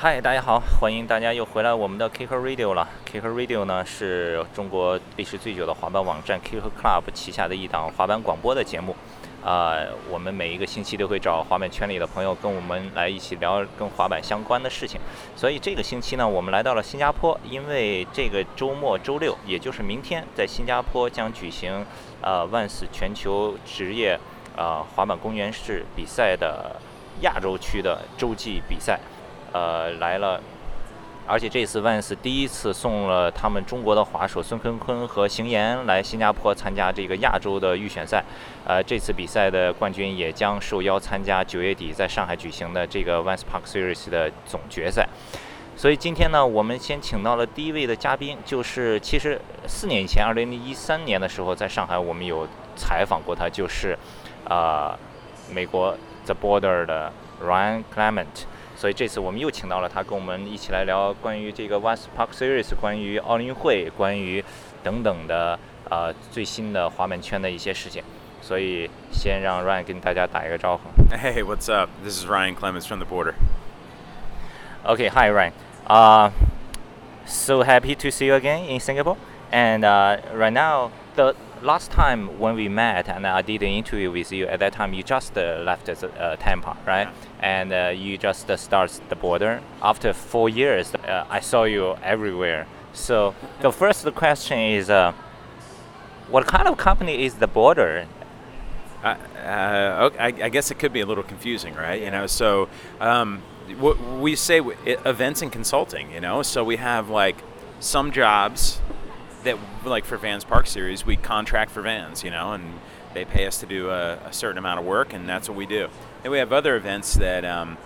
嗨，大家好，欢迎大家又回来我们的 Kicker Radio 了。Kicker Radio 呢是中国历史最久的滑板网站 Kicker Club 旗下的一档滑板广播的节目。啊、我们每一个星期都会找滑板圈里的朋友跟我们来一起聊跟滑板相关的事情。所以这个星期呢，我们来到了新加坡，因为这个周末周六，也就是明天，在新加坡将举行呃万斯全球职业呃滑板公园式比赛的亚洲区的洲际比赛。呃，来了，而且这次万斯第一次送了他们中国的滑手孙坤坤和邢岩来新加坡参加这个亚洲的预选赛。呃，这次比赛的冠军也将受邀参加九月底在上海举行的这个 Vans Park Series 的总决赛。所以今天呢，我们先请到了第一位的嘉宾，就是其实四年以前，二零一三年的时候，在上海我们有采访过他，就是呃美国 The Border 的 Ryan Clement。所以这次我们又请到了他，跟我们一起来聊关于这个 Vans Park Series、关于奥运会、关于等等的呃最新的滑板圈的一些事情。所以先让 Ryan 跟大家打一个招呼。Hey, what's up? This is Ryan Clements from the Boardr. Okay, hi Ryan. Uh, so happy to see you again in Singapore. And uh, right now the last time when we met and I did an interview with you, at that time you just uh, left uh, Tampa, right? And uh, you just uh, started the Boardr. After four years, uh, I saw you everywhere. So the first question is, uh, what kind of company is the Boardr? Uh, uh, okay, I, I guess it could be a little confusing, right? You know, so um, we say events and consulting. You know, so we have like some jobs that, like for Vans Park Series, we contract for Vans. You know, and they pay us to do a, a certain amount of work, and that's what we do. And we have other events that. Um,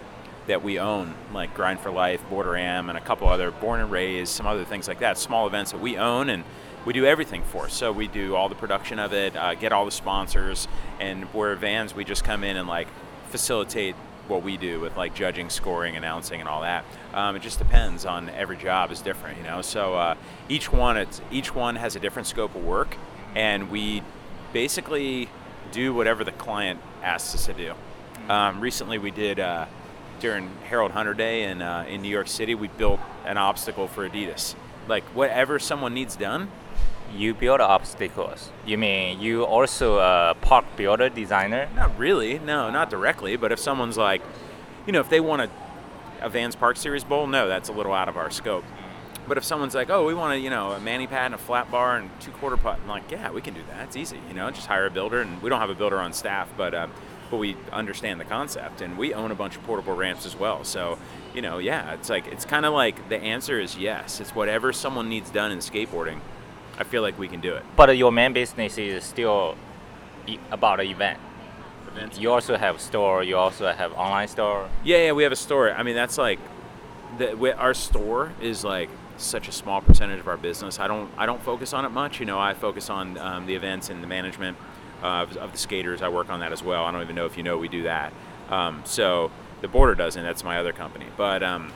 that we own, like Grind for Life, Boardr Am, and a couple other Born and Raised, some other things like that. Small events that we own and we do everything for. So we do all the production of it, uh, get all the sponsors, and where Vans, we just come in and like facilitate what we do with like judging, scoring, announcing, and all that. Um, it just depends on every job is different, you know. So uh, each one, it's each one has a different scope of work, and we basically do whatever the client asks us to do. Um, recently, we did uh, during Harold Hunter Day in uh, in New York City. We built an obstacle for Adidas. Like whatever someone needs done, You build obstacles. You mean you also a park builder designer? not really, no, not directly. But if someone's like, you know, if they want a, a Vans Park Series bowl, no, that's a little out of our scope. But if someone's like, oh, we want a you know a manny pad and a flat bar and two quarter putt, I'm like, yeah, we can do that. It's easy, you know, just hire a builder. And we don't have a builder on staff, but uh, but we understand the concept, and we own a bunch of portable ramps as well. So you know, yeah, it's like it's kind of like the answer is yes. It's whatever someone needs done in skateboarding. I feel like we can do it. But your main business is still e- about an event. Events. You also have a store. You also have online store. Yeah, yeah, we have a store. I mean, that's like, the, we, our store is like such a small percentage of our business. I don't, I don't focus on it much. You know, I focus on um, the events and the management uh, of, of the skaters. I work on that as well. I don't even know if you know we do that. Um, so the Boardr doesn't. That's my other company. But, um,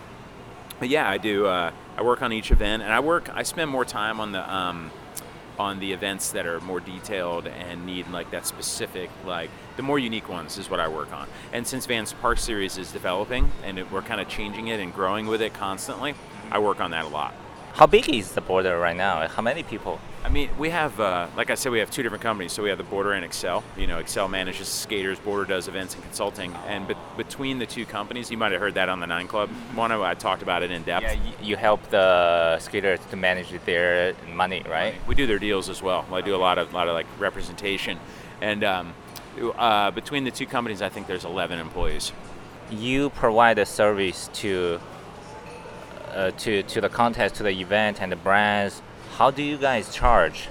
but yeah, I do. Uh, I work on each event, and I work. I spend more time on the um, on the events that are more detailed and need like that specific like the more unique ones is what I work on. And since Vans Park Series is developing and it, we're kind of changing it and growing with it constantly, I work on that a lot. How big is the Boardr right now? How many people? I mean, we have, uh, like I said, we have two different companies. So we have the Boardr and Excel. You know, Excel manages skaters, Boardr does events and consulting. And be- between the two companies, you might have heard that on the Nine Club one. I talked about it in depth. Yeah, you help the skaters to manage their money, right? We do their deals as well. I do a lot of lot of like representation, and um, uh, between the two companies, I think there's 11 employees. You provide a service to uh, to to the contest, to the event, and the brands. How do you guys charge?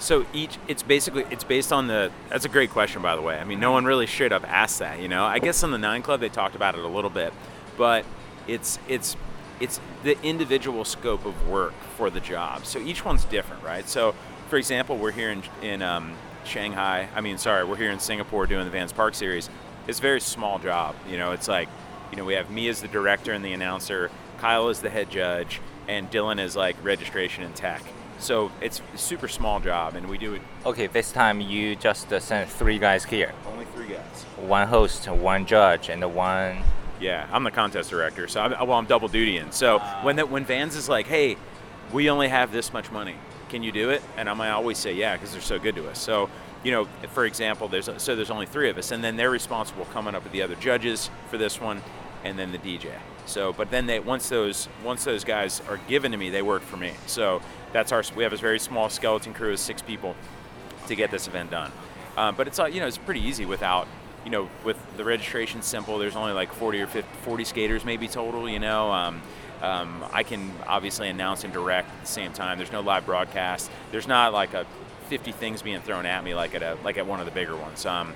So each, it's basically it's based on the. That's a great question, by the way. I mean, no one really should have asked that. You know, I guess on the Nine Club they talked about it a little bit, but it's it's it's the individual scope of work for the job. So each one's different, right? So, for example, we're here in in um, Shanghai. I mean, sorry, we're here in Singapore doing the Vans Park Series. It's a very small job. You know, it's like, you know, we have me as the director and the announcer, Kyle is the head judge, and Dylan is like registration and tech. So it's a super small job, and we do it Okay, this time you just uh, sent three guys here. only three guys. One host, one judge, and the one Yeah, I'm the contest director, so I'm, well, I'm double dutying. So when that when Vans is like, "Hey, we only have this much money, can you do it?" and I'm, I always say, "Yeah," because they're so good to us. So, you know, for example, there's so there's only three of us, and then they're responsible coming up with the other judges for this one, and then the DJ. So, but then they once those once those guys are given to me, they work for me. So that's our we have a very small skeleton crew of six people to get this event done. Um, but it's all you know, it's pretty easy without you know, with the registration simple. There's only like 40 or 50, 40 skaters maybe total. You know. Um, um, I can obviously announce and direct at the same time. There's no live broadcast. There's not like a 50 things being thrown at me like at a like at one of the bigger ones. Um,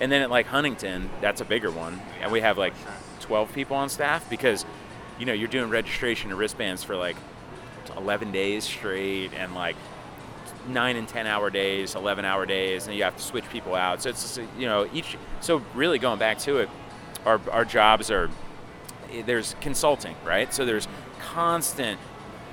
and then at like Huntington, that's a bigger one, and we have like 12 people on staff because, you know, you're doing registration and wristbands for like 11 days straight, and like nine and 10 hour days, 11 hour days, and you have to switch people out. So it's just, you know each. So really going back to it, our our jobs are there's consulting, right? So there's constant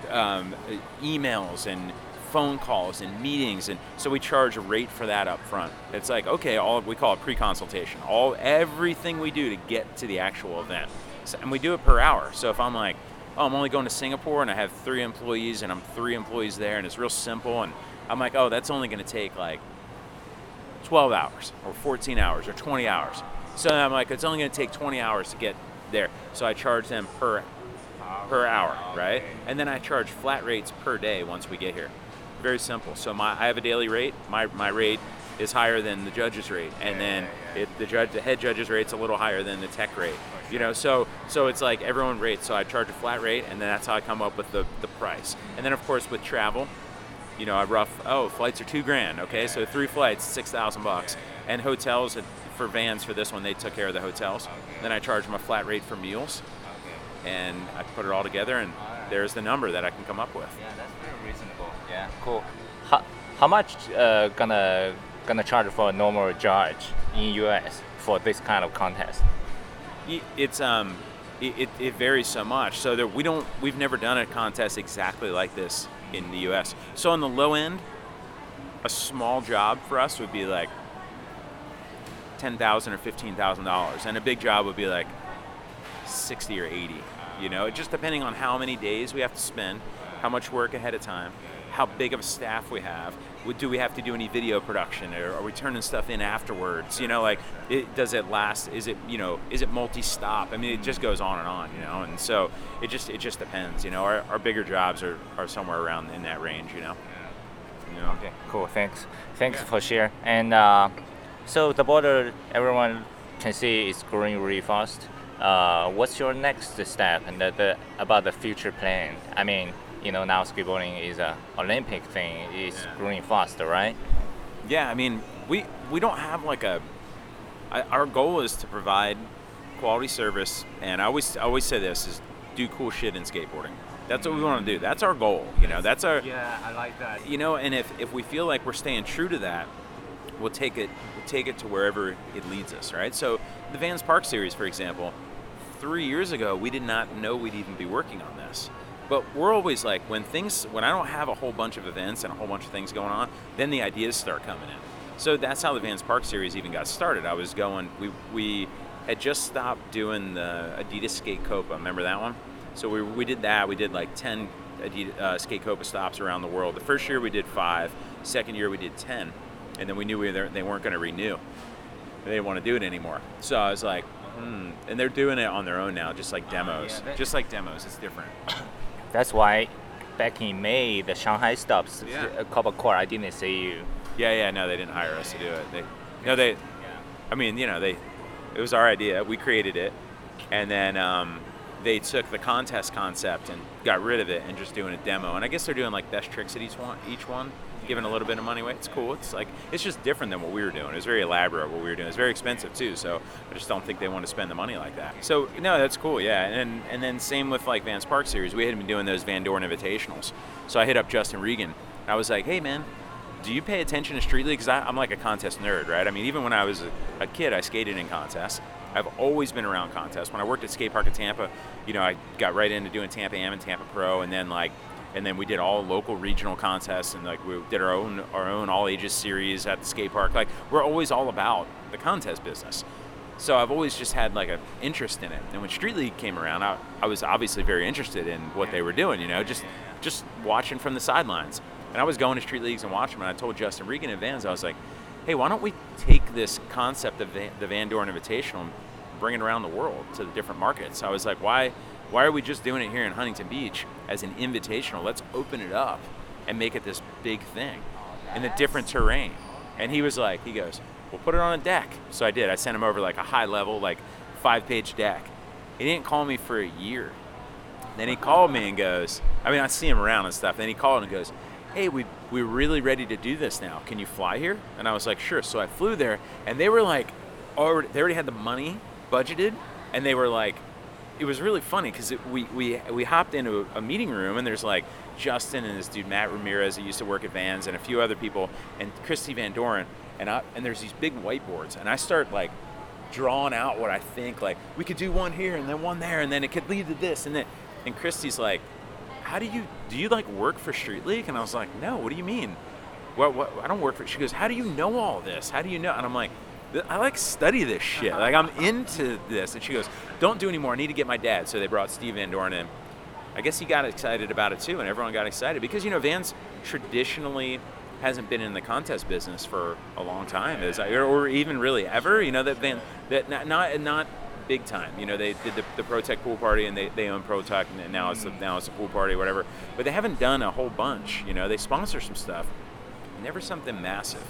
um, emails and phone calls and meetings, and so we charge a rate for that up front. It's like okay, all we call it pre-consultation. All everything we do to get to the actual event, so, and we do it per hour. So if I'm like, oh, I'm only going to Singapore and I have three employees and I'm three employees there, and it's real simple, and I'm like, oh, that's only going to take like 12 hours or 14 hours or 20 hours. So I'm like, it's only going to take 20 hours to get there. So I charge them per per hour, right? And then I charge flat rates per day once we get here. Very simple. So my I have a daily rate. My my rate is higher than the judge's rate, and then it, the judge the head judge's rate's a little higher than the tech rate. Oh, you know, so so it's like everyone rates. So I charge a flat rate, and then that's how I come up with the the price. And then of course with travel, you know, I rough. Oh, flights are two grand. Okay, so three flights, six thousand bucks, and hotels for vans for this one they took care of the hotels. Then I charge them a flat rate for meals, and I put it all together, and there's the number that I can come up with. Yeah, that's very reasonable. Yeah, cool. How, how much uh, gonna gonna charge for a normal judge in US for this kind of contest? It's um, it, it, it varies so much. So that we don't, we've never done a contest exactly like this in the U.S. So on the low end, a small job for us would be like ten thousand or fifteen thousand dollars, and a big job would be like sixty or eighty. You know, it just depending on how many days we have to spend, how much work ahead of time, how big of a staff we have. Do we have to do any video production, or are we turning stuff in afterwards? You know, like, it, does it last? Is it you know, is it multi-stop? I mean, it just goes on and on. You know, and so it just it just depends. You know, our, our bigger jobs are, are somewhere around in that range. You know. You know? Okay, cool. Thanks. Thanks yeah. for sharing. And uh, so the Boardr, everyone can see is growing really fast. Uh, what's your next step and the, the, about the future plan? I mean, you know now skateboarding is a Olympic thing. It's yeah. growing faster, right? Yeah, I mean we we don't have like a. I, our goal is to provide quality service, and I always I always say this is do cool shit in skateboarding. That's what we want to do. That's our goal. You know, that's our. Yeah, I like that. You know, and if, if we feel like we're staying true to that, we'll take it we'll take it to wherever it leads us. Right. So the Vans Park series, for example, three years ago we did not know we'd even be working on this. But we're always like when things when I don't have a whole bunch of events and a whole bunch of things going on, then the ideas start coming in. So that's how the Vans Park series even got started. I was going we we had just stopped doing the Adidas Skate Copa. Remember that one? So we, we did that. We did like 10 Adidas, uh, Skate Copa stops around the world. The first year we did five, second year we did 10. And then we knew we were, they weren't going to renew. They didn't want to do it anymore. So I was like, hmm. And they're doing it on their own now, just like demos. Yeah, just like demos. It's different. That's why back in May, the Shanghai stops, yeah. a couple of core, I didn't see you. Yeah, yeah, no, they didn't hire us to do it. They, no, they, yeah. I mean, you know, they, it was our idea. We created it, and then um, they took the contest concept and got rid of it and just doing a demo. And I guess they're doing like best tricks at each one. Each one giving a little bit of money away. It's cool. It's like it's just different than what we were doing. It's very elaborate what we were doing. It's very expensive too. So I just don't think they want to spend the money like that. So no, that's cool. Yeah, and and then same with like Vans Park Series. We had been doing those Van Doren Invitationals. So I hit up Justin Regan. I was like, hey man. Do you pay attention to Street League? Because I'm like a contest nerd, right? I mean, even when I was a, a kid, I skated in contests. I've always been around contests. When I worked at skate park in Tampa, you know, I got right into doing Tampa Am and Tampa Pro, and then like and then we did all local regional contests and like we did our own our own all ages series at the skate park like we're always all about the contest business So I've always just had like an interest in it. And when Street League came around, I, I was obviously very interested in what they were doing. You know, just just watching from the sidelines. And I was going to street leagues and watching them. And I told Justin Regan in Vans, I was like, hey, why don't we take this concept of the Van Doren Invitational and bring it around the world to the different markets? I was like, why, why are we just doing it here in Huntington Beach as an invitational? Let's open it up and make it this big thing in a different terrain. And he was like, he goes, we'll put it on a deck. So I did. I sent him over like a high level, like five page deck. He didn't call me for a year. Then he called me and goes, I mean, I see him around and stuff. Then he called and goes, hey, we, we're really ready to do this now. Can you fly here? And I was like, sure. So I flew there, and they were like, already, they already had the money budgeted, and they were like, it was really funny because we, we, we hopped into a meeting room, and there's like Justin and this dude, Matt Ramirez, who used to work at Vans, and a few other people, and Christy Van Doren, and, I, and there's these big whiteboards, and I start like drawing out what I think, like, we could do one here, and then one there, and then it could lead to this, and then, and Christy's like, how do you do you like work for Street League? And I was like, no. What do you mean? What, what I don't work for. She goes, how do you know all this? How do you know? And I'm like, I like study this shit. Like I'm into this. And she goes, don't do anymore. I need to get my dad. So they brought Steve Van Doren in. I guess he got excited about it too, and everyone got excited because you know Vans traditionally hasn't been in the contest business for a long time, or even really ever. You know that Van that not not, not big time. You know, they did the, the Pro-Tec pool party and they, they own Pro-Tec and now it's a, mm. now it's a pool party, whatever. But they haven't done a whole bunch. You know, they sponsor some stuff, never something massive.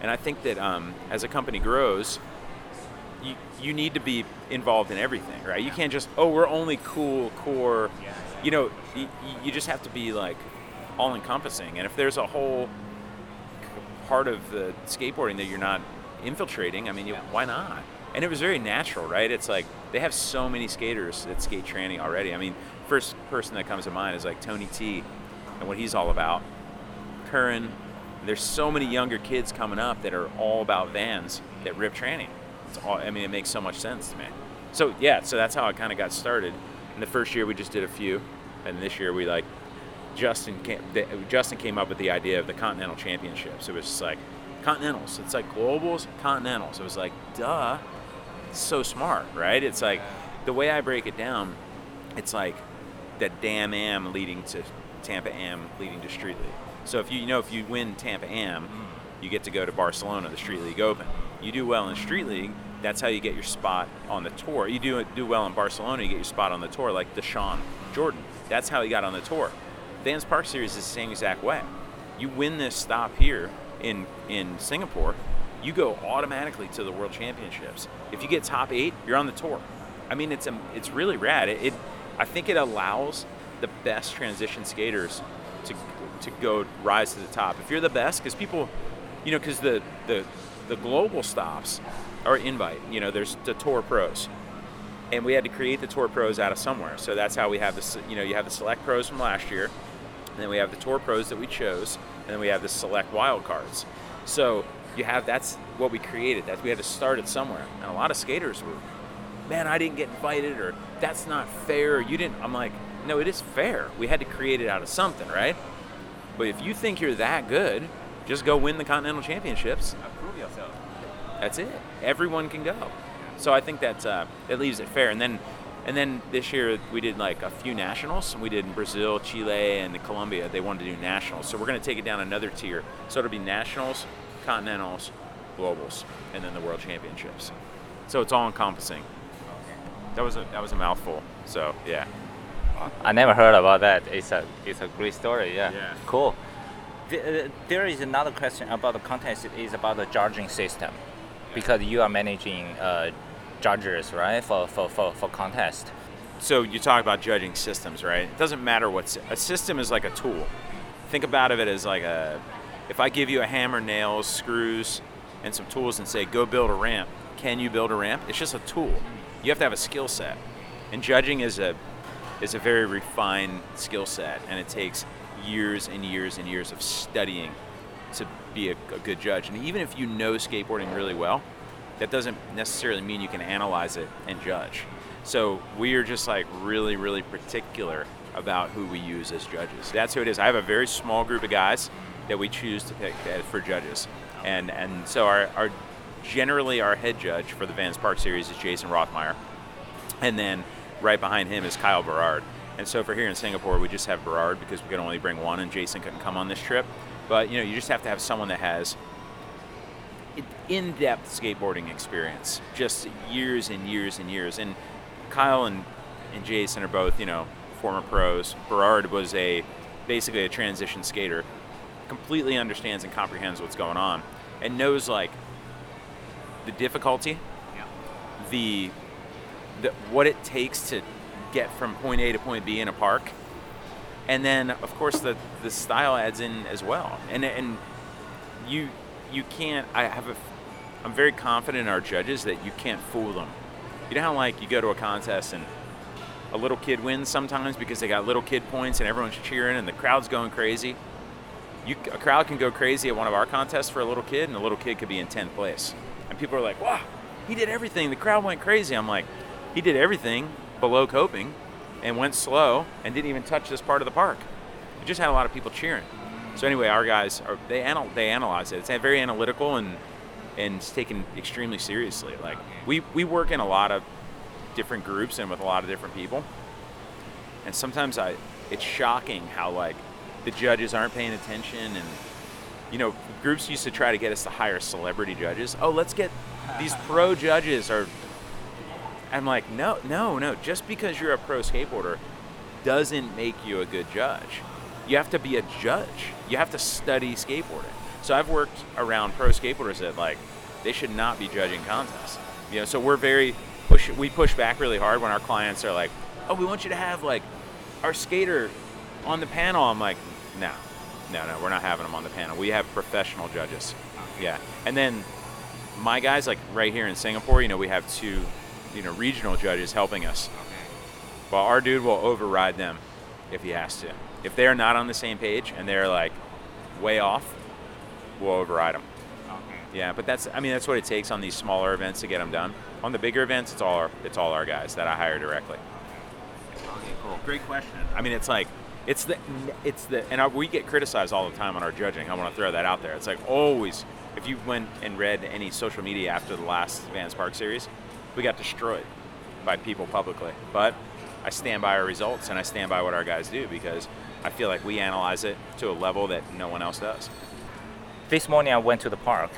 And I think that um, as a company grows, you, you need to be involved in everything, right? You can't just oh we're only cool core. You know, you, you just have to be like all encompassing. And if there's a whole part of the skateboarding that you're not infiltrating, I mean, you, why not? and it was very natural, right? It's like they have so many skaters at skate training already. I mean, first person that comes to mind is like Tony T and what he's all about. Curren, there's so many younger kids coming up that are all about vans that rip training. It's all, I mean, it makes so much sense to me. So yeah, so that's how I kind of got started. In the first year, we just did a few, and this year we like Justin came, Justin came up with the idea of the Continental Championships. It was just like Continentals. It's like globals, Continentals. It was like, duh it's so smart, right? It's like the way I break it down, it's like that Damn Am leading to Tampa Am leading to Street League. So if you, you know if you win Tampa Am, you get to go to Barcelona, the Street League Open. You do well in Street League, that's how you get your spot on the tour. You do do well in Barcelona, you get your spot on the tour, like Dashawn Jordan. That's how he got on the tour. Vans Park Series is the same exact way. You win this stop here in in Singapore, you go automatically to the World Championships. If you get top eight, you're on the tour. I mean, it's a, it's really rad. It, it I think it allows the best transition skaters to to go rise to the top. If you're the best, because people, you know, because the the the global stops are invite. You know, there's the Tour Pros, and we had to create the Tour Pros out of somewhere. So that's how we have this. You know, you have the Select Pros from last year, and then we have the Tour Pros that we chose, and then we have the Select Wild Cards. So you have that's what we created. That we had to start it somewhere. And a lot of skaters were, man, I didn't get invited, or that's not fair. You didn't. I'm like, no, it is fair. We had to create it out of something, right? But if you think you're that good, just go win the Continental Championships. Prove yourself. That's it. Everyone can go. So I think that uh, it leaves it fair. And then, and then this year we did like a few nationals. We did in Brazil, Chile, and Colombia. They wanted to do nationals, so we're going to take it down another tier. So it'll be nationals, Continentals, Globals, and then the World Championships. So it's all encompassing. That was a that was a mouthful. So yeah. I never heard about that. It's a it's a great story. Yeah. Yeah. Cool. The, uh, there is another question about the contest. It is about the judging system, because you are managing uh, judges, right, for, for, for, for contest. So you talk about judging systems, right? It doesn't matter what's a system is like a tool. Think about it as like a if I give you a hammer, nails, screws, and some tools and say, go build a ramp, can you build a ramp? It's just a tool. You have to have a skill set. And judging is a is a very refined skill set and it takes years and years and years of studying to be a, a good judge. And even if you know skateboarding really well, that doesn't necessarily mean you can analyze it and judge. So we are just like really, really particular about who we use as judges. That's who it is. I have a very small group of guys that we choose to pick uh, for judges. And and so our, our generally our head judge for the Vans Park Series is Jason Rothmeyer, and then right behind him is Kyle Berard. And so for here in Singapore, we just have Berard because we could only bring one, and Jason couldn't come on this trip. But you know, you just have to have someone that has in-depth skateboarding experience, just years and years and years. And Kyle and, and Jason are both, you know, former pros. Berard was a basically a transition skater, completely understands and comprehends what's going on, and knows like the difficulty, Yeah. the, the what it takes to get from point A to point B in a park, and then of course the the style adds in as well. And and you you can't. I have a. I'm very confident in our judges that you can't fool them. You know how like you go to a contest and a little kid wins sometimes because they got little kid points and everyone's cheering and the crowd's going crazy. You, a crowd can go crazy at one of our contests for a little kid, and the little kid could be in 10th place. And people are like, wow, he did everything. The crowd went crazy. I'm like, he did everything below coping and went slow and didn't even touch this part of the park. It just had a lot of people cheering. So anyway, our guys are they anal- they analyze it. It's very analytical and and it's taken extremely seriously. Like we we work in a lot of different groups and with a lot of different people. And sometimes I it's shocking how like the judges aren't paying attention and you know, groups used to try to get us to hire celebrity judges. Oh, let's get these pro judges or I'm like, no, no, no. Just because you're a pro skateboarder doesn't make you a good judge. You have to be a judge. You have to study skateboarding. So I've worked around pro skateboarders that like they should not be judging contests. You know, so we're very push. We push back really hard when our clients are like, "Oh, we want you to have like our skater on the panel." I'm like, "No, no, no, we're not having them on the panel. We have professional judges." Yeah, and then my guys, like right here in Singapore, you know, we have two, you know, regional judges helping us. Well, our dude will override them if he has to. If they're not on the same page and they're like way off, we'll override them. Yeah, but that's I mean that's what it takes on these smaller events to get them done. On the bigger events, it's all our, it's all our guys that I hire directly. Okay, cool. Great question. I mean, it's like it's the it's the and we get criticized all the time on our judging. I want to throw that out there. It's like always if you went and read any social media after the last Vans Park series, we got destroyed by people publicly. But I stand by our results and I stand by what our guys do because I feel like we analyze it to a level that no one else does. This morning I went to the park.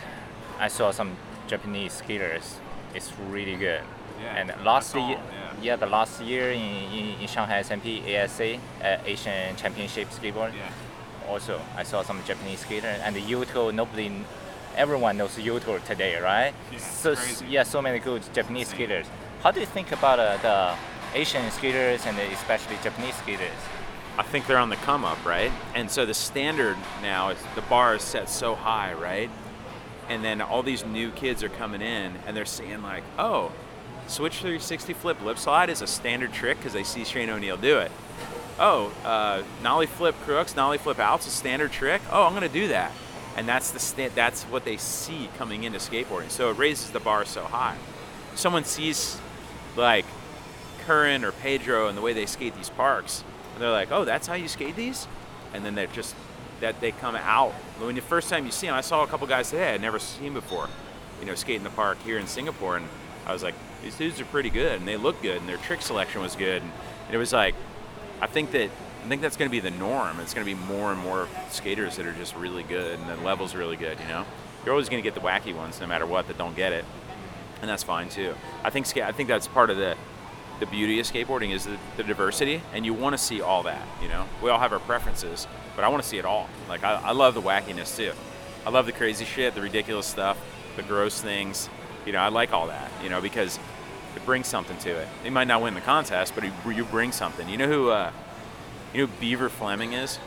I saw some Japanese skaters. It's really good. Yeah, and last year, year, 'em, yeah. the last year in, in, in Shanghai SMP ASA, uh, Asian Championship Skateboard. Yeah. Also, I saw some Japanese skaters and the Yuto. Nobody, everyone knows Yuto today, right? Yeah, so crazy. yeah, so many good Japanese skaters. How do you think about uh, the Asian skaters and especially Japanese skaters? I think they're on the come up, right? And so the standard now is the bar is set so high, right? And then all these new kids are coming in and they're seeing like, oh, switch 360 flip lip slide is a standard trick because they see Shane O'Neill do it. Oh, uh, nollie flip crooks, nollie flip out's a standard trick. Oh, I'm gonna do that, and that's the sta- that's what they see coming into skateboarding. So it raises the bar so high. Someone sees like Curren or Pedro and the way they skate these parks, and they're like, "Oh, that's how you skate these," and then they're just that they come out. When the first time you see them, I saw a couple guys today I'd never seen before, you know, skating the park here in Singapore, and I was like, "These dudes are pretty good, and they look good, and their trick selection was good." And it was like, I think that I think that's going to be the norm. It's going to be more and more skaters that are just really good, and the level's really good. You know, you're always going to get the wacky ones, no matter what, that don't get it, and that's fine too. I think I think that's part of the the beauty of skateboarding is the, the diversity, and you want to see all that. You know, we all have our preferences, but I want to see it all. Like I, I love the wackiness too. I love the crazy shit, the ridiculous stuff, the gross things. You know, I like all that. You know, because it brings something to it. You might not win the contest, but you, you bring something. You know who? Uh, you know who Beaver Fleming is?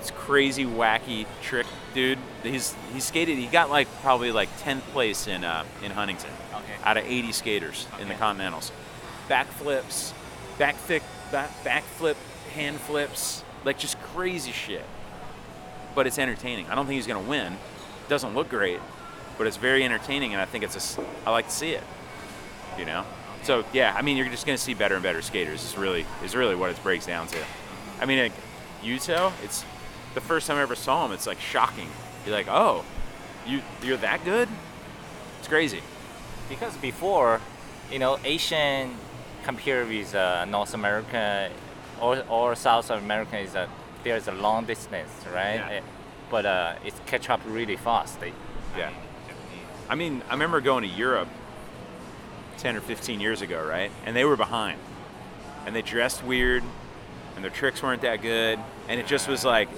This crazy, wacky trick dude. He's he skated. He got like probably like 10th place in uh, in Huntington Okay. out of 80 skaters in the Okay. Continentals. Backflips, back thick, back backflip, hand flips, like just crazy shit. But it's entertaining. I don't think he's gonna win. Doesn't look great, but it's very entertaining, and I think it's a. I like to see it. You know. So yeah, I mean, you're just gonna see better and better skaters. Is really is really what it breaks down to. I mean, like, Yuto, it's the first time I ever saw him. It's like shocking. You're like, oh, you you're that good? It's crazy. Because before, you know, Asian compared with uh, North America or, or South America is a there's a long distance, right? Yeah. Eh, but uh, it's catch up really fast. They, Yeah. I mean, I remember going to Europe 10 or 15 years ago, right? And they were behind. And they dressed weird, and their tricks weren't that good. And it just was like,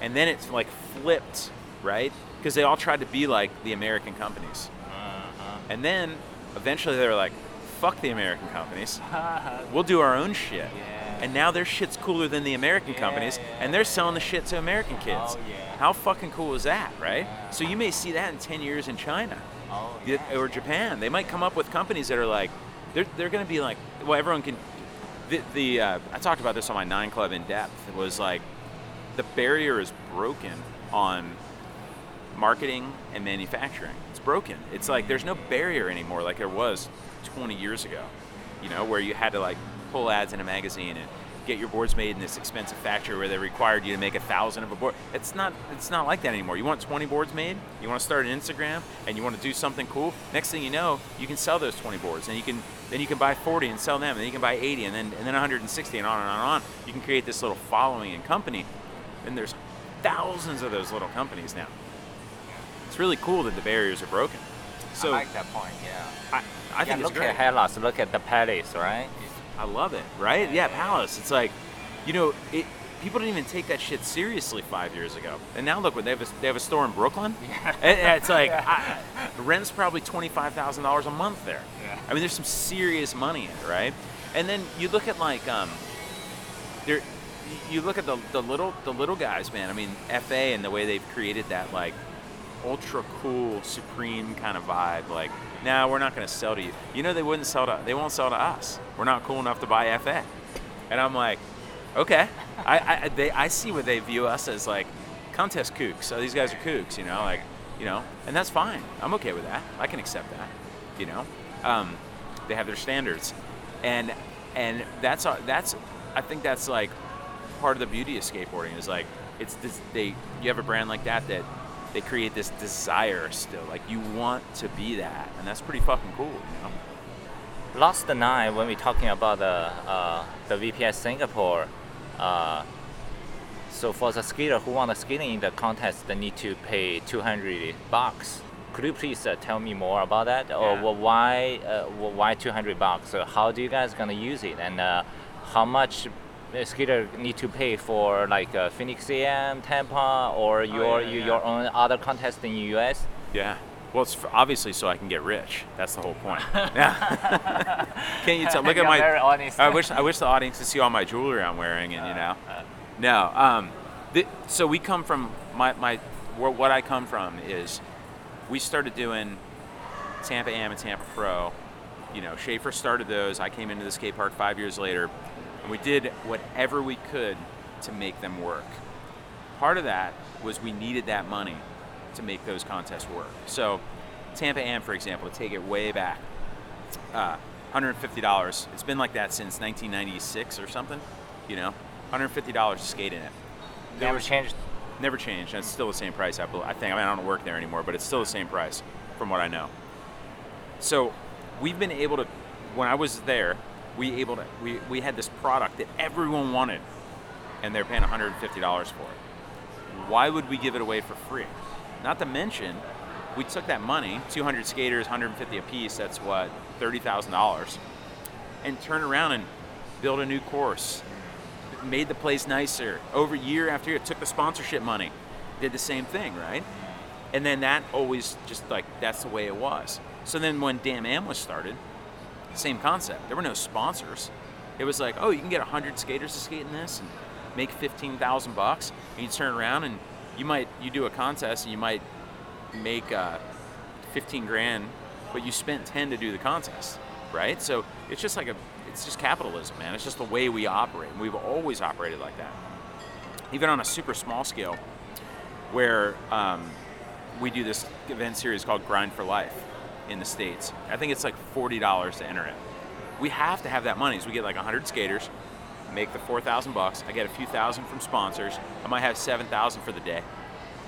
and then it's like flipped, right? Because they all tried to be like the American companies. Uh-huh. And then eventually they were like, fuck the American companies. We'll do our own shit. And now their shit's cooler than the American Yeah, companies, yeah. and they're selling the shit to American oh, kids. Oh, yeah. How fucking cool is that, right? So you may see that in 10 years in China oh, y- or Japan. They might come up with companies that are like, they're, they're going to be like, well, everyone can. The, the uh, I talked about this on my Nine Club in depth. It was like, the barrier is broken on marketing and manufacturing. It's broken. It's like there's no barrier anymore like there was 20 years ago. You know, where you had to like pull ads in a magazine and get your boards made in this expensive factory where they required you to make a thousand of a board. It's not. It's not like that anymore. You want 20 boards made. You want to start an Instagram and you want to do something cool. Next thing you know, you can sell those 20 boards and you can then you can buy 40 and sell them and then you can buy 80 and then and then 160 and on and on and on. You can create this little following and company. And there's thousands of those little companies now. It's really cool that the barriers are broken. So I like that point. Yeah. I, I think look great. at Hellas. Look at the palace, right? I love it, right? Yeah, Palace. It's like, you know, it. People didn't even take that shit seriously five years ago, and now look, what they have a, they have a store in Brooklyn. Yeah. And it's like I, rent's probably twenty five thousand dollars a month there. Yeah. I mean, there's some serious money in it, right? And then you look at like um, there, you look at the, the little the little guys, man. I mean, FA and the way they've created that like ultra cool, supreme kind of vibe. Like, nah, we're not going to sell to you. You know, they wouldn't sell to. They won't sell to us. We're not cool enough to buy FA. And I'm like, okay. I I, they, I see what they view us as like contest kooks. So these guys are kooks, you know, like, you know, and that's fine. I'm okay with that. I can accept that. You know, um, they have their standards, and and that's that's I think that's like part of the beauty of skateboarding is like it's this they you have a brand like that that they create this desire still like you want to be that and that's pretty fucking cool you know Last night when we talking about the uh, the VPS Singapore, uh, so for the skater who want to skate in the contest, they need to pay 200 bucks. Could you please uh, tell me more about that? Or Yeah. wh- why uh, wh- why 200 bucks? So how do you guys gonna use it? And uh, how much skater need to pay for like uh, Phoenix AM, Tampa, or your yeah, yeah. your own other contest in the US? yeah well it's obviously so i can get rich that's the whole point yeah can't you tell look at my. I wish I wish the audience could see all my jewelry I'm wearing, and you know, uh, no. Um, th- so we come from my my wh- what I come from is we started doing Tampa Am and Tampa Pro. You know, Schaefer started those. I came into the skate park five years later, and we did whatever we could to make them work. Part of that was we needed that money to make those contests work. So, Tampa Am, for example, to take it way back, uh, $150. It's been like that since 1996 or something. You know, $150 to skate in it. Never changed. Never changed. and It's still the same price. I, I think. I mean, I don't work there anymore, but it's still the same price, from what I know. So, we've been able to. When I was there, we able to. We, we had this product that everyone wanted, and they're paying $150 for it. Why would we give it away for free? Not to mention, we took that money, 200 skaters, 150 a piece. That's what $30,000, and turned around and built a new course made the place nicer. Over year after year, took the sponsorship money, did the same thing, right? And then that always just like that's the way it was. So then when Damn Am was started, same concept. There were no sponsors. It was like, oh, you can get hundred skaters to skate in this and make fifteen thousand bucks. And you turn around and you might you do a contest and you might make uh, fifteen grand, but you spent ten to do the contest, right? So it's just like a it's just capitalism, man. It's just the way we operate. And we've always operated like that. Even on a super small scale, where um, we do this event series called Grind for Life in the States. I think it's like $40 to enter it. We have to have that money. So we get like 100 skaters, make the 4,000 bucks. I get a few thousand from sponsors. I might have 7,000 for the day.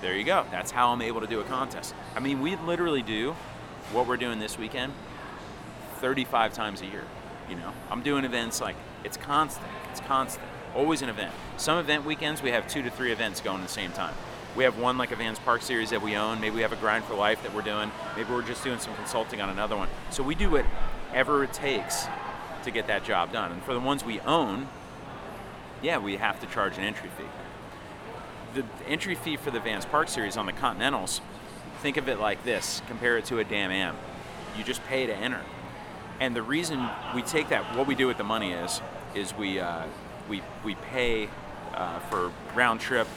There you go. That's how I'm able to do a contest. I mean, we literally do what we're doing this weekend 35 times a year. You know, I'm doing events like it's constant. It's constant. Always an event. Some event weekends we have two to three events going at the same time. We have one like a Vans Park series that we own. Maybe we have a Grind for Life that we're doing. Maybe we're just doing some consulting on another one. So we do whatever it takes to get that job done. And for the ones we own, yeah, we have to charge an entry fee. The entry fee for the Vans Park series on the Continentals, think of it like this compare it to a Damn Am. You just pay to enter. And the reason we take that, what we do with the money is, is we, uh, we, we pay uh, for round trip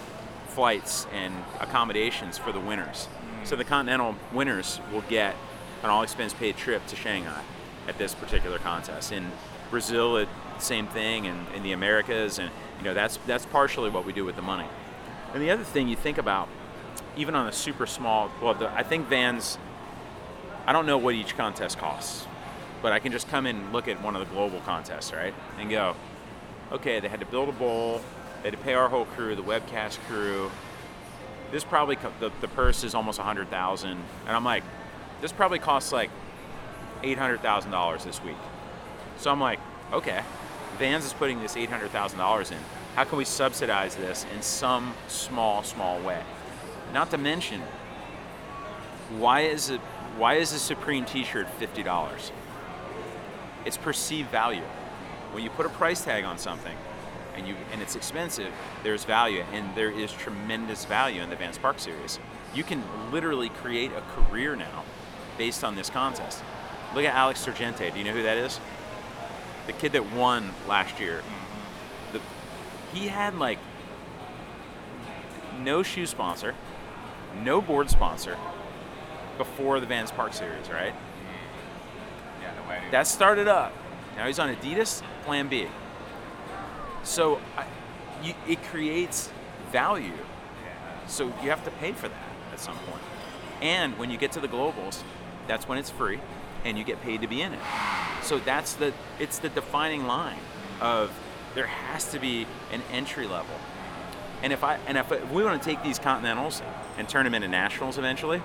flights and accommodations for the winners. So the Continental winners will get an all expense paid trip to Shanghai at this particular contest. In Brazil, it, same thing, and in the Americas, and you know that's that's partially what we do with the money. And the other thing you think about, even on a super small, well, the, I think Vans. I don't know what each contest costs, but I can just come in and look at one of the global contests, right, and go, okay, they had to build a bowl, they had to pay our whole crew, the webcast crew. This probably the, the purse is almost a hundred thousand, and I'm like, this probably costs like eight hundred thousand dollars this week. So I'm like, okay, Vans is putting this eight hundred thousand dollars in. How can we subsidize this in some small, small way? Not to mention, why is it? Why is a Supreme T-shirt fifty dollars? It's perceived value. When you put a price tag on something, and you and it's expensive, there's value, and there is tremendous value in the Vans Park series. You can literally create a career now based on this contest. Look at Alex Sorgente. Do you know who that is? The kid that won last year. Mm-hmm. The, he had like no shoe sponsor, no board sponsor before the Vans Park series, right? Mm-hmm. Yeah, no way. That started up. Now he's on Adidas Plan B. So I, you, it creates value. So you have to pay for that at some point. And when you get to the globals, that's when it's free, and you get paid to be in it. So that's the it's the defining line of there has to be an entry level. And if I and if, if we want to take these continentals and turn them into nationals eventually,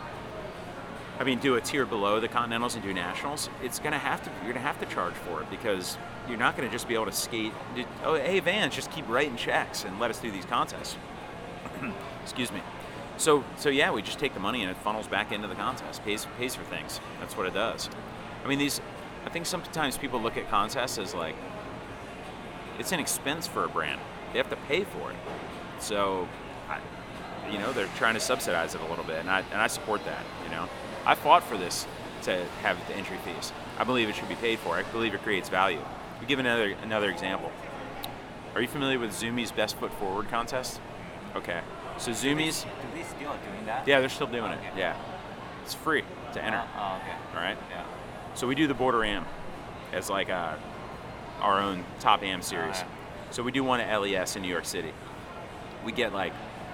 I mean, do a tier below the Continentals and do Nationals. It's gonna have to. You're gonna have to charge for it because you're not gonna just be able to skate. Oh, hey Vans, just keep writing checks and let us do these contests. Excuse me. So, so yeah, we just take the money and it funnels back into the contest, pays pays for things. That's what it does. I mean, these. I think sometimes people look at contests as like it's an expense for a brand. They have to pay for it. So, I, you know, they're trying to subsidize it a little bit, and I and I support that. You know, I fought for this to have the entry fees. I believe it should be paid for. I believe it creates value. We give another another example. Are you familiar with Zumiez Best Foot Forward contest? Okay, so Zumiez, Do they still doing that? yeah, they're still doing it. Yeah, it's free to enter. Oh, okay. All right. Yeah. So we do the Boardr Am as like uh our own top Am series. Alright. So we do one at LES in New York City. We get like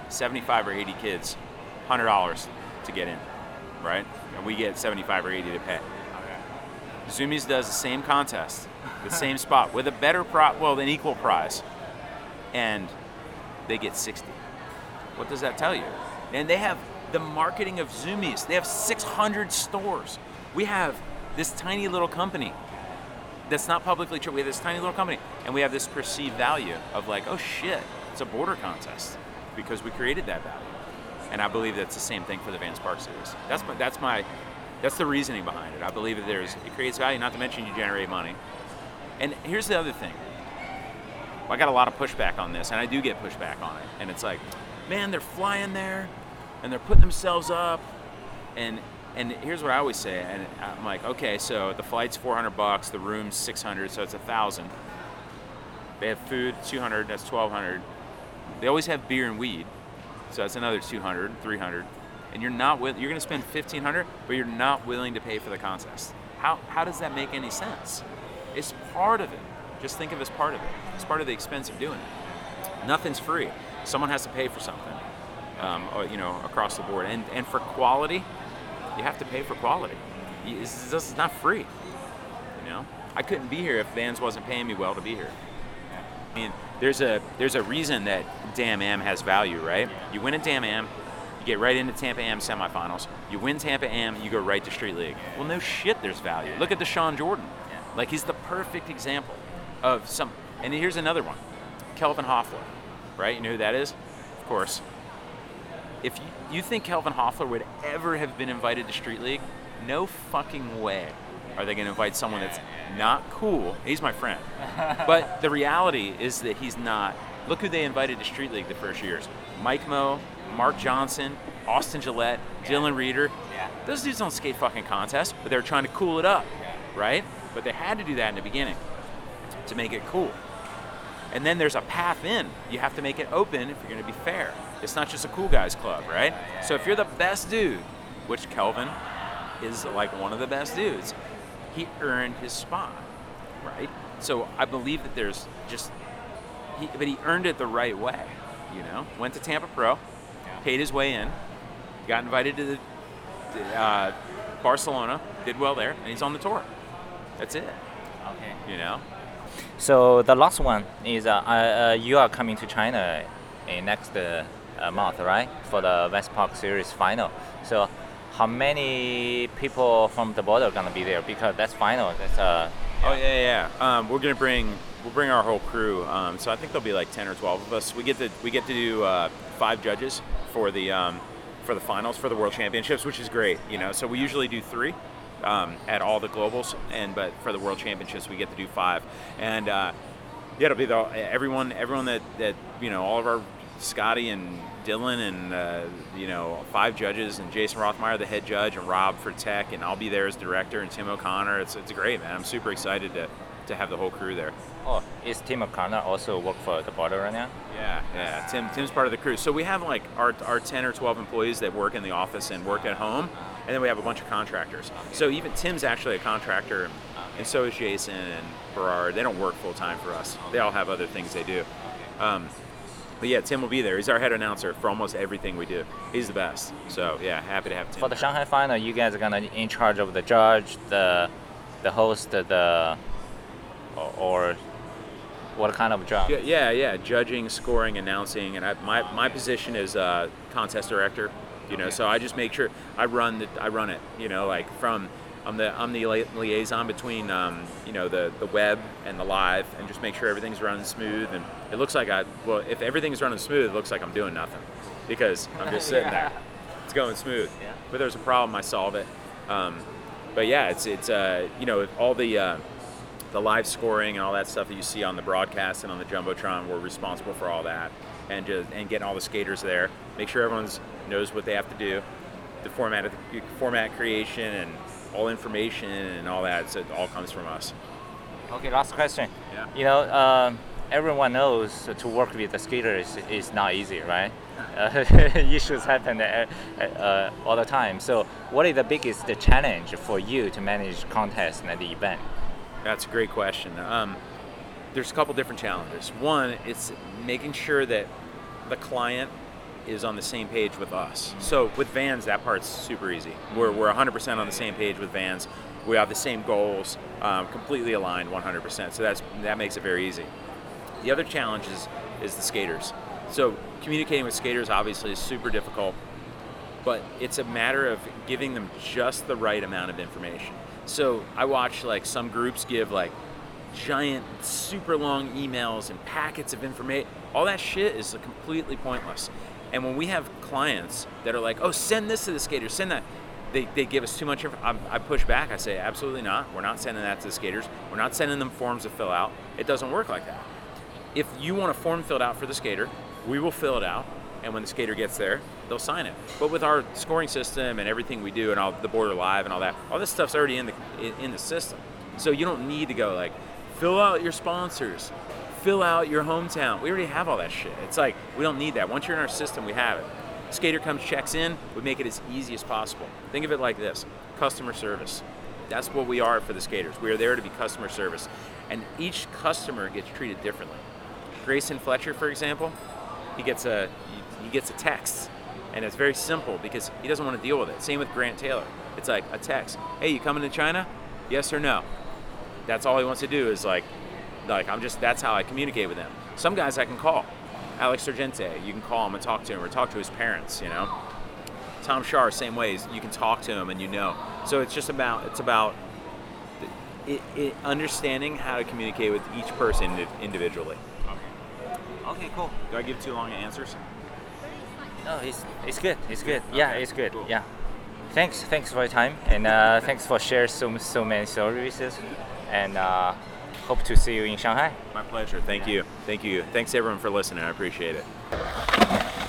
75 or 80 kids, hundred dollars to get in, right? And we get 75 or 80 to pay. Okay. Zoomies does the same contest, the same spot with a better prize, well, an equal prize, and they get 60. What does that tell you? And they have the marketing of Zumiez. They have 600 stores. We have this tiny little company that's not publicly traded. We have this tiny little company, and we have this perceived value of like, oh shit, it's a Boardr contest because we created that value. And I believe that's the same thing for the Vans Park series. That's my, that's my, that's the reasoning behind it. I believe that there's it creates value. Not to mention you generate money. And here's the other thing. I got a lot of pushback on this, and I do get pushback on it. And it's like, man, they're flying there, and they're putting themselves up, and and here's what I always say, and I'm like, okay, so the flight's 400 bucks, the room's 600, so it's a thousand. They have food, 200, that's 1200. They always have beer and weed, so that's another 200, 300. And you're not will, you're going to spend 1500, but you're not willing to pay for the contest. How how does that make any sense? It's part of it. Just think of it as part of it. It's part of the expense of doing it. Nothing's free. Someone has to pay for something, um, or, you know, across the board. And and for quality, you have to pay for quality. It's just not free. You know, I couldn't be here if Vans wasn't paying me well to be here. I mean, there's a there's a reason that Damn Am has value, right? You win a Damn Am, you get right into Tampa Am semifinals. You win Tampa Am, you go right to Street League. Well, no shit, there's value. Look at Dashawn Jordan. Like he's the perfect example of some. And here's another one, Kelvin Hoefler, right? You know who that is? Of course. If you, you think Kelvin Hoefler would ever have been invited to Street League, no fucking way are they going to invite someone that's not cool. He's my friend. but the reality is that he's not. Look who they invited to Street League the first years Mike Mo, Mark Johnson, Austin Gillette, Dylan Rieder. Yeah. Those dudes don't skate fucking contests, but they were trying to cool it up, right? But they had to do that in the beginning to make it cool. And then there's a path in. You have to make it open if you're going to be fair. It's not just a cool guys club, right? So if you're the best dude, which Kelvin is like one of the best dudes, he earned his spot, right? So I believe that there's just, he, but he earned it the right way, you know? Went to Tampa Pro, paid his way in, got invited to the, uh, Barcelona, did well there, and he's on the tour. That's it, Okay. you know? So the last one is uh, uh, you are coming to China in next uh, uh, month, right? For the Vans Park Series final. So how many people from the Boardr are gonna be there? Because that's final. That's uh. Oh yeah, yeah. Um, we're gonna bring we'll bring our whole crew. Um, so I think there'll be like ten or twelve of us. We get to we get to do uh, five judges for the um, for the finals for the World Championships, which is great. You know, so we usually do three um, at all the globals, and but for the World Championships we get to do five. And uh, yeah, it'll be the everyone everyone that that you know all of our Scotty and Dylan and uh, you know five judges and Jason Rothmeyer the head judge and Rob for tech and I'll be there as director and Tim O'Connor. It's it's great, man. I'm super excited to to have the whole crew there. Oh, is Tim O'Connor also work for the Boardr right now? Yeah, yeah. Tim Tim's part of the crew. So we have like our our 10 or 12 employees that work in the office and work at home, and then we have a bunch of contractors. So even Tim's actually a contractor, and so is Jason and Berard. They don't work full time for us. They all have other things they do. Um, but yeah, Tim will be there. He's our head announcer for almost everything we do. He's the best. So yeah, happy to have Tim. For the Shanghai final, you guys are gonna in charge of the judge, the the host, the or, or what kind of job? Yeah, yeah, yeah. Judging, scoring, announcing, and I, my my position is uh, contest director. You know, so I just make sure I run the I run it. You know, like from I'm the I'm the lia- liaison between um, you know the the web and the live, and just make sure everything's running smooth. And it looks like I well, if everything's running smooth, it looks like I'm doing nothing because I'm just sitting there. It's going smooth. Yeah. But there's a problem, I solve it. Um, but yeah, it's it's uh, you know all the uh, the live scoring and all that stuff that you see on the broadcast and on the jumbotron. We're responsible for all that, and just and getting all the skaters there. Make sure everyone's knows what they have to do, the format of the format creation and all information and all that. So it all comes from us. Okay, last question. Yeah. You know, um, everyone knows to work with the skaters is not easy, right? Uh, issues happen uh, uh, all the time. So, what is the biggest challenge for you to manage contests and the event? That's a great question. Um, there's a couple different challenges. One, it's making sure that the client is on the same page with us. So with Vans, that part's super easy. We're, we're 100% on the same page with Vans. We have the same goals, um, completely aligned 100%. So that's that makes it very easy. The other challenge is, is the skaters. So communicating with skaters obviously is super difficult, but it's a matter of giving them just the right amount of information. So I watch like some groups give like giant, super long emails and packets of information. All that shit is completely pointless. And when we have clients that are like, "Oh, send this to the skaters, send that," they, they give us too much. Inf- I, push back. I say, "Absolutely not. We're not sending that to the skaters. We're not sending them forms to fill out. It doesn't work like that. If you want a form filled out for the skater, we will fill it out." And when the skater gets there, they'll sign it. But with our scoring system and everything we do, and all the Boardr live and all that, all this stuff's already in the in the system. So you don't need to go like, fill out your sponsors, fill out your hometown. We already have all that shit. It's like we don't need that. Once you're in our system, we have it. Skater comes, checks in, we make it as easy as possible. Think of it like this: customer service. That's what we are for the skaters. We are there to be customer service, and each customer gets treated differently. Grayson Fletcher, for example, he gets a he gets a text, and it's very simple because he doesn't want to deal with it. Same with Grant Taylor. It's like a text. Hey, you coming to China? Yes or no? That's all he wants to do is like, like I'm just that's how I communicate with him. Some guys I can call. Alex Sorgente, you can call him and talk to him or talk to his parents, you know. Tom Schaar, same ways. You can talk to him and you know. So it's just about it's about it, it, understanding how to communicate with each person individually. Okay, cool. Do I give too long answers? No, it's it's good. It's good. Okay, Yeah, it's good. cool. Yeah. Thanks, thanks for your time, and uh, thanks for sharing so so many services, and uh, hope to see you in Shanghai. My pleasure. Thank you. Thank you. Thanks everyone for listening. I appreciate it.